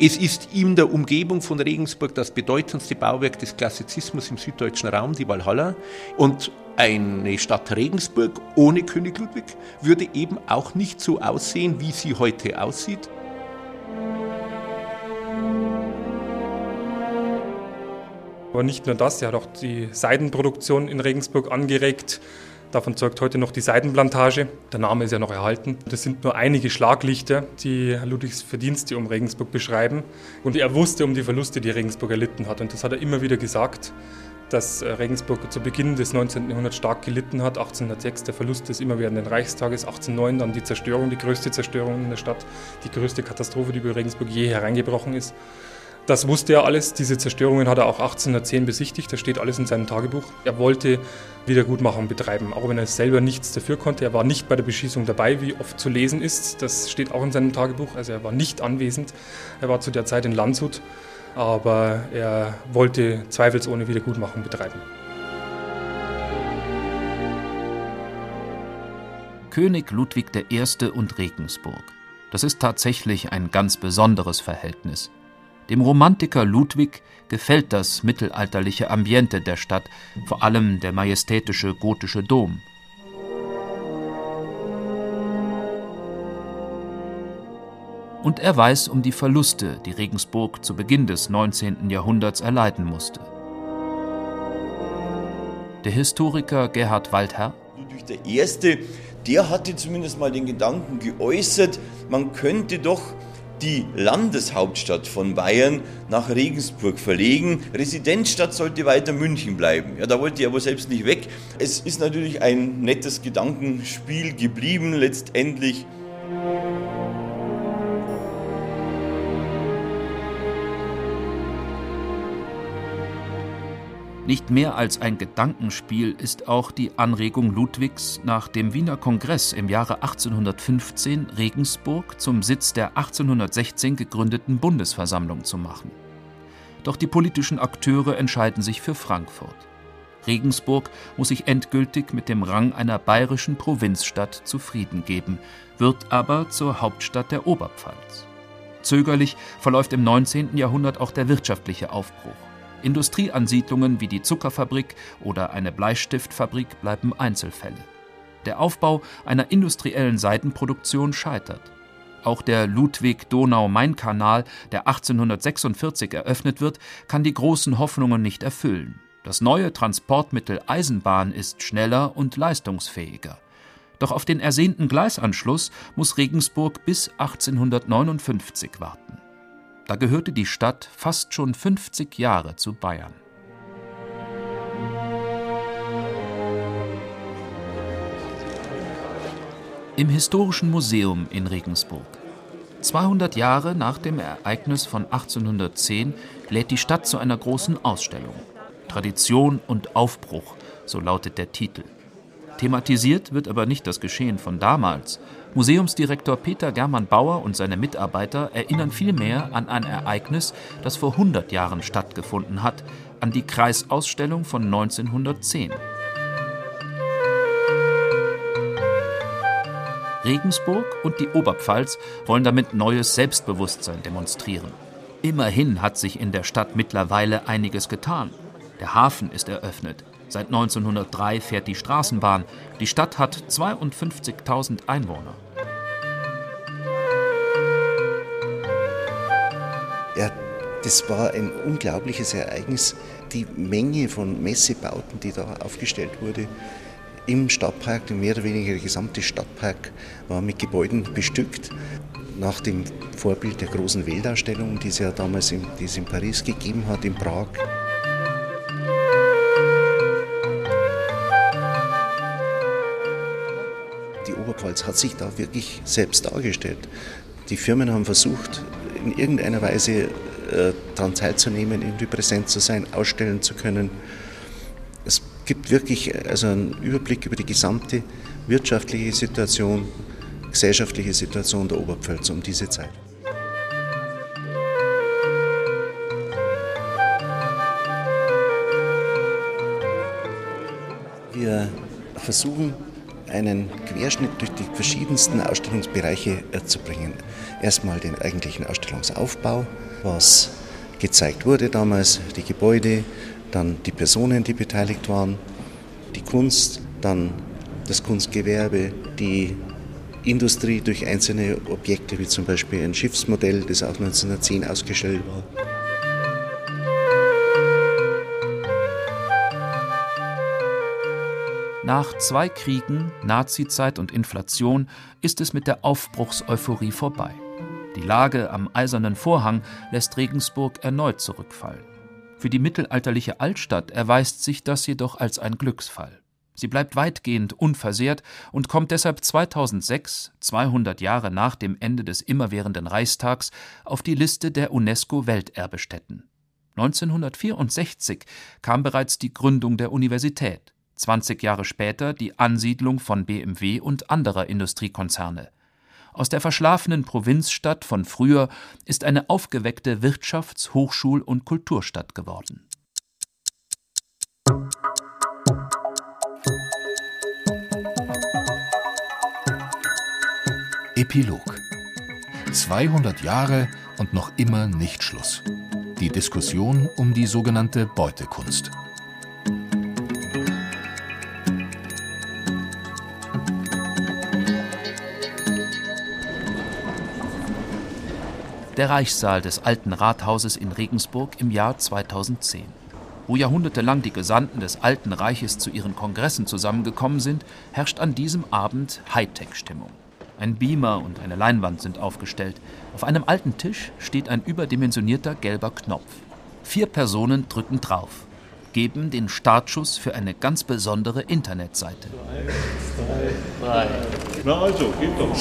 Es ist in der Umgebung von Regensburg das bedeutendste Bauwerk des Klassizismus im süddeutschen Raum, die Walhalla. Und eine Stadt Regensburg ohne König Ludwig würde eben auch nicht so aussehen, wie sie heute aussieht. Aber nicht nur das, er hat auch die Seidenproduktion in Regensburg angeregt. Davon zeugt heute noch die Seidenplantage. Der Name ist ja noch erhalten. Das sind nur einige Schlaglichter, die Ludwigs Verdienste um Regensburg beschreiben. Und er wusste um die Verluste, die Regensburg erlitten hat. Und das hat er immer wieder gesagt, dass äh, Regensburg zu Beginn des 19. Jahrhunderts stark gelitten hat. 1806 der Verlust des immerwährenden Reichstages, 1809 dann die Zerstörung, die größte Zerstörung in der Stadt, die größte Katastrophe, die über Regensburg je hereingebrochen ist. Das wusste er alles. Diese Zerstörungen hat er auch 1810 besichtigt. Das steht alles in seinem Tagebuch. Er wollte Wiedergutmachung betreiben, auch wenn er selber nichts dafür konnte. Er war nicht bei der Beschießung dabei, wie oft zu lesen ist. Das steht auch in seinem Tagebuch. Also er war nicht anwesend. Er war zu der Zeit in Landshut, aber er wollte zweifelsohne Wiedergutmachung betreiben. König Ludwig I. und Regensburg. Das ist tatsächlich ein ganz besonderes Verhältnis. Dem Romantiker Ludwig gefällt das mittelalterliche Ambiente der Stadt, vor allem der majestätische gotische Dom. Und er weiß um die Verluste, die Regensburg zu Beginn des 19. Jahrhunderts erleiden musste. Der Historiker Gerhard Waldherr Ludwig I., der hatte zumindest mal den Gedanken geäußert, man könnte doch die Landeshauptstadt von Bayern nach Regensburg verlegen. Residenzstadt sollte weiter München bleiben. Ja, da wollte er aber selbst nicht weg. Es ist natürlich ein nettes Gedankenspiel geblieben letztendlich. Nicht mehr als ein Gedankenspiel ist auch die Anregung Ludwigs, nach dem Wiener Kongress im Jahre 1815 Regensburg zum Sitz der 1816 gegründeten Bundesversammlung zu machen. Doch die politischen Akteure entscheiden sich für Frankfurt. Regensburg muss sich endgültig mit dem Rang einer bayerischen Provinzstadt zufrieden geben, wird aber zur Hauptstadt der Oberpfalz. Zögerlich verläuft im 19. Jahrhundert auch der wirtschaftliche Aufbruch. Industrieansiedlungen wie die Zuckerfabrik oder eine Bleistiftfabrik bleiben Einzelfälle. Der Aufbau einer industriellen Seidenproduktion scheitert. Auch der Ludwig-Donau-Main-Kanal, der 1846 eröffnet wird, kann die großen Hoffnungen nicht erfüllen. Das neue Transportmittel Eisenbahn ist schneller und leistungsfähiger. Doch auf den ersehnten Gleisanschluss muss Regensburg bis 1859 warten. Da gehörte die Stadt fast schon 50 Jahre zu Bayern. Im Historischen Museum in Regensburg. 200 Jahre nach dem Ereignis von 1810 lädt die Stadt zu einer großen Ausstellung. Tradition und Aufbruch, so lautet der Titel. Thematisiert wird aber nicht das Geschehen von damals, Museumsdirektor Peter Germann Bauer und seine Mitarbeiter erinnern vielmehr an ein Ereignis, das vor 100 Jahren stattgefunden hat, an die Kreisausstellung von 1910. Regensburg und die Oberpfalz wollen damit neues Selbstbewusstsein demonstrieren. Immerhin hat sich in der Stadt mittlerweile einiges getan. Der Hafen ist eröffnet, Seit 1903 fährt die Straßenbahn. Die Stadt hat 52.000 Einwohner. Ja, das war ein unglaubliches Ereignis. Die Menge von Messebauten, die da aufgestellt wurde, im Stadtpark, mehr oder weniger der gesamte Stadtpark war mit Gebäuden bestückt, nach dem Vorbild der großen Weltausstellung, die es ja damals in, die es in Paris gegeben hat, in Prag. Oberpfalz hat sich da wirklich selbst dargestellt. Die Firmen haben versucht, in irgendeiner Weise äh, daran teilzunehmen, irgendwie präsent zu sein, ausstellen zu können. Es gibt wirklich äh, also einen Überblick über die gesamte wirtschaftliche Situation, gesellschaftliche Situation der Oberpfalz um diese Zeit. Wir versuchen, einen Querschnitt durch die verschiedensten Ausstellungsbereiche zu bringen. Erstmal den eigentlichen Ausstellungsaufbau, was gezeigt wurde damals, die Gebäude, dann die Personen, die beteiligt waren, die Kunst, dann das Kunstgewerbe, die Industrie durch einzelne Objekte, wie zum Beispiel ein Schiffsmodell, das auch 1910 ausgestellt war. Nach zwei Kriegen, Nazizeit und Inflation ist es mit der Aufbruchseuphorie vorbei. Die Lage am Eisernen Vorhang lässt Regensburg erneut zurückfallen. Für die mittelalterliche Altstadt erweist sich das jedoch als ein Glücksfall. Sie bleibt weitgehend unversehrt und kommt deshalb 2006, 200 Jahre nach dem Ende des immerwährenden Reichstags, auf die Liste der UNESCO-Welterbestätten. 1964 kam bereits die Gründung der Universität, 20 Jahre später die Ansiedlung von BMW und anderer Industriekonzerne. Aus der verschlafenen Provinzstadt von früher ist eine aufgeweckte Wirtschafts-, Hochschul- und Kulturstadt geworden. Epilog 200 Jahre und noch immer nicht Schluss. Die Diskussion um die sogenannte Beutekunst. Der Reichssaal des alten Rathauses in Regensburg im Jahr 2010. Wo jahrhundertelang die Gesandten des Alten Reiches zu ihren Kongressen zusammengekommen sind, herrscht an diesem Abend Hightech-Stimmung. Ein Beamer und eine Leinwand sind aufgestellt. Auf einem alten Tisch steht ein überdimensionierter gelber Knopf. Vier Personen drücken drauf, geben den Startschuss für eine ganz besondere Internetseite. Eins, zwei, drei. Na also, geht doch.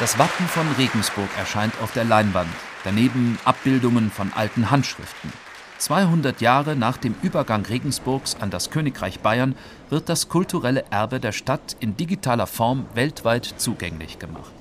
Das Wappen von Regensburg erscheint auf der Leinwand, daneben Abbildungen von alten Handschriften. 200 Jahre nach dem Übergang Regensburgs an das Königreich Bayern wird das kulturelle Erbe der Stadt in digitaler Form weltweit zugänglich gemacht.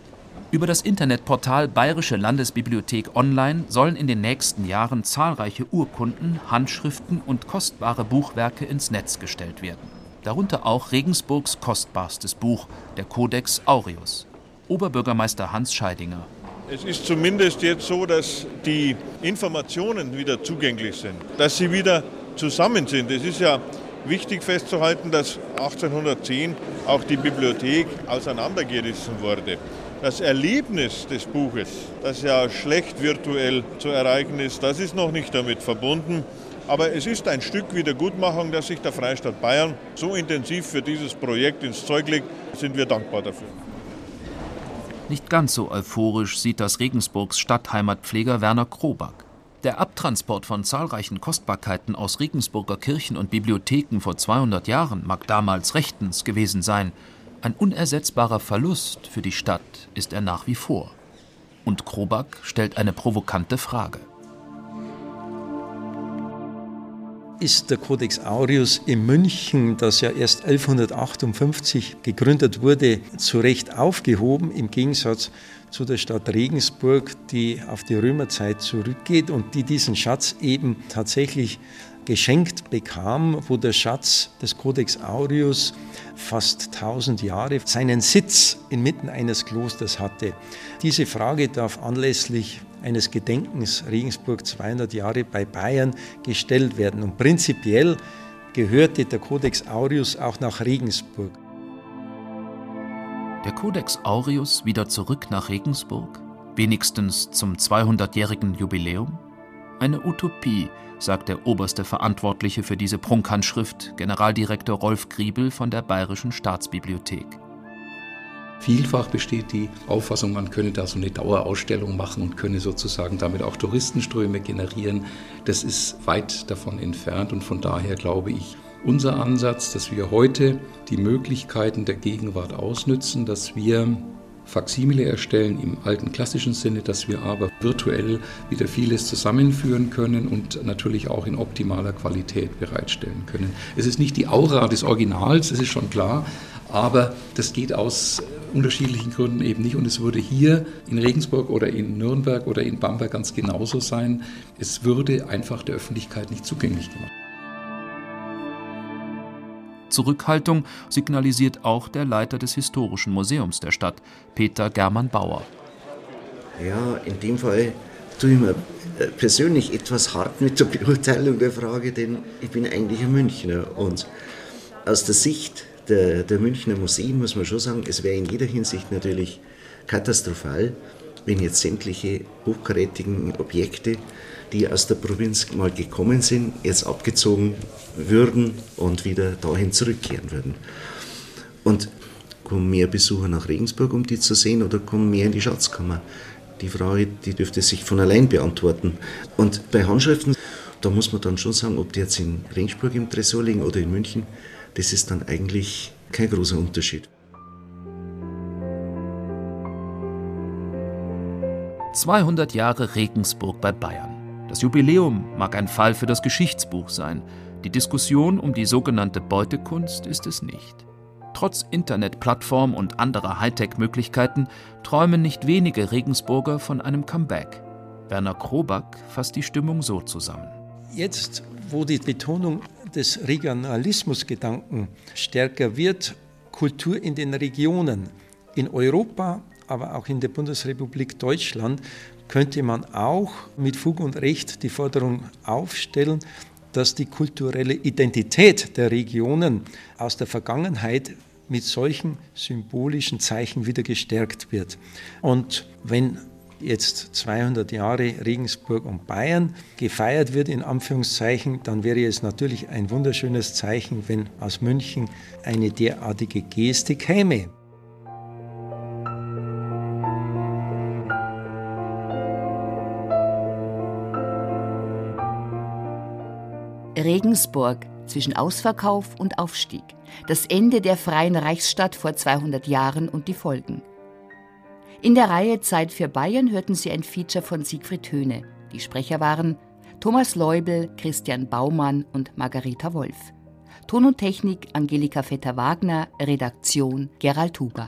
Über das Internetportal Bayerische Landesbibliothek Online sollen in den nächsten Jahren zahlreiche Urkunden, Handschriften und kostbare Buchwerke ins Netz gestellt werden. Darunter auch Regensburgs kostbarstes Buch, der Codex Aureus. Oberbürgermeister Hans Scheidinger. Es ist zumindest jetzt so, dass die Informationen wieder zugänglich sind, dass sie wieder zusammen sind. Es ist ja wichtig festzuhalten, dass 1810 auch die Bibliothek auseinandergerissen wurde. Das Erlebnis des Buches, das ja schlecht virtuell zu erreichen ist, das ist noch nicht damit verbunden. Aber es ist ein Stück Wiedergutmachung, dass sich der Freistaat Bayern so intensiv für dieses Projekt ins Zeug legt. Sind wir dankbar dafür. Nicht ganz so euphorisch sieht das Regensburgs Stadtheimatpfleger Werner Kroback. Der Abtransport von zahlreichen Kostbarkeiten aus Regensburger Kirchen und Bibliotheken vor 200 Jahren mag damals rechtens gewesen sein. Ein unersetzbarer Verlust für die Stadt ist er nach wie vor. Und Kroback stellt eine provokante Frage. Ist der Codex Aureus in München, das ja erst 1158 gegründet wurde, zu Recht aufgehoben, im Gegensatz zu der Stadt Regensburg, die auf die Römerzeit zurückgeht und die diesen Schatz eben tatsächlich geschenkt bekam, wo der Schatz des Codex Aureus fast 1000 Jahre seinen Sitz inmitten eines Klosters hatte. Diese Frage darf anlässlich eines Gedenkens Regensburg 200 Jahre bei Bayern gestellt werden. Und prinzipiell gehörte der Codex Aureus auch nach Regensburg. Der Codex Aureus wieder zurück nach Regensburg? Wenigstens zum 200-jährigen Jubiläum? Eine Utopie, sagt der oberste Verantwortliche für diese Prunkhandschrift, Generaldirektor Rolf Griebel von der Bayerischen Staatsbibliothek. Vielfach besteht die Auffassung, man könne da so eine Dauerausstellung machen und könne sozusagen damit auch Touristenströme generieren. Das ist weit davon entfernt und von daher glaube ich, unser Ansatz, dass wir heute die Möglichkeiten der Gegenwart ausnützen, dass wir Faksimile erstellen im alten klassischen Sinne, dass wir aber virtuell wieder vieles zusammenführen können und natürlich auch in optimaler Qualität bereitstellen können. Es ist nicht die Aura des Originals, das ist schon klar, aber das geht aus unterschiedlichen Gründen eben nicht. Und es würde hier in Regensburg oder in Nürnberg oder in Bamberg ganz genauso sein. Es würde einfach der Öffentlichkeit nicht zugänglich gemacht. Zurückhaltung signalisiert auch der Leiter des Historischen Museums der Stadt, Peter German Bauer. Ja, in dem Fall tue ich mir äh, persönlich etwas hart mit der Beurteilung der Frage, denn ich bin eigentlich ein Münchner und aus der Sicht der, der Münchner Museen muss man schon sagen, es wäre in jeder Hinsicht natürlich katastrophal, wenn jetzt sämtliche hochkarätigen Objekte die aus der Provinz mal gekommen sind, jetzt abgezogen würden und wieder dahin zurückkehren würden. Und kommen mehr Besucher nach Regensburg, um die zu sehen, oder kommen mehr in die Schatzkammer? Die Frage, die dürfte sich von allein beantworten. Und bei Handschriften, da muss man dann schon sagen, ob die jetzt in Regensburg im Tresor liegen oder in München, das ist dann eigentlich kein großer Unterschied. 200 Jahre Regensburg bei Bayern. Das Jubiläum mag ein Fall für das Geschichtsbuch sein. Die Diskussion um die sogenannte Beutekunst ist es nicht. Trotz Internetplattform und anderer Hightech-Möglichkeiten träumen nicht wenige Regensburger von einem Comeback. Werner Kroback fasst die Stimmung so zusammen. Jetzt, wo die Betonung des Regionalismusgedanken stärker wird, Kultur in den Regionen, in Europa, aber auch in der Bundesrepublik Deutschland, könnte man auch mit Fug und Recht die Forderung aufstellen, dass die kulturelle Identität der Regionen aus der Vergangenheit mit solchen symbolischen Zeichen wieder gestärkt wird. Und wenn jetzt 200 Jahre Regensburg und Bayern gefeiert wird, in Anführungszeichen, dann wäre es natürlich ein wunderschönes Zeichen, wenn aus München eine derartige Geste käme. Regensburg zwischen Ausverkauf und Aufstieg, das Ende der freien Reichsstadt vor 200 Jahren und die Folgen. In der Reihe Zeit für Bayern hörten Sie ein Feature von Siegfried Höhne. Die Sprecher waren Thomas Leubel, Christian Baumann und Margareta Wolf. Ton und Technik Angelika Vetter-Wagner, Redaktion Gerald Huber.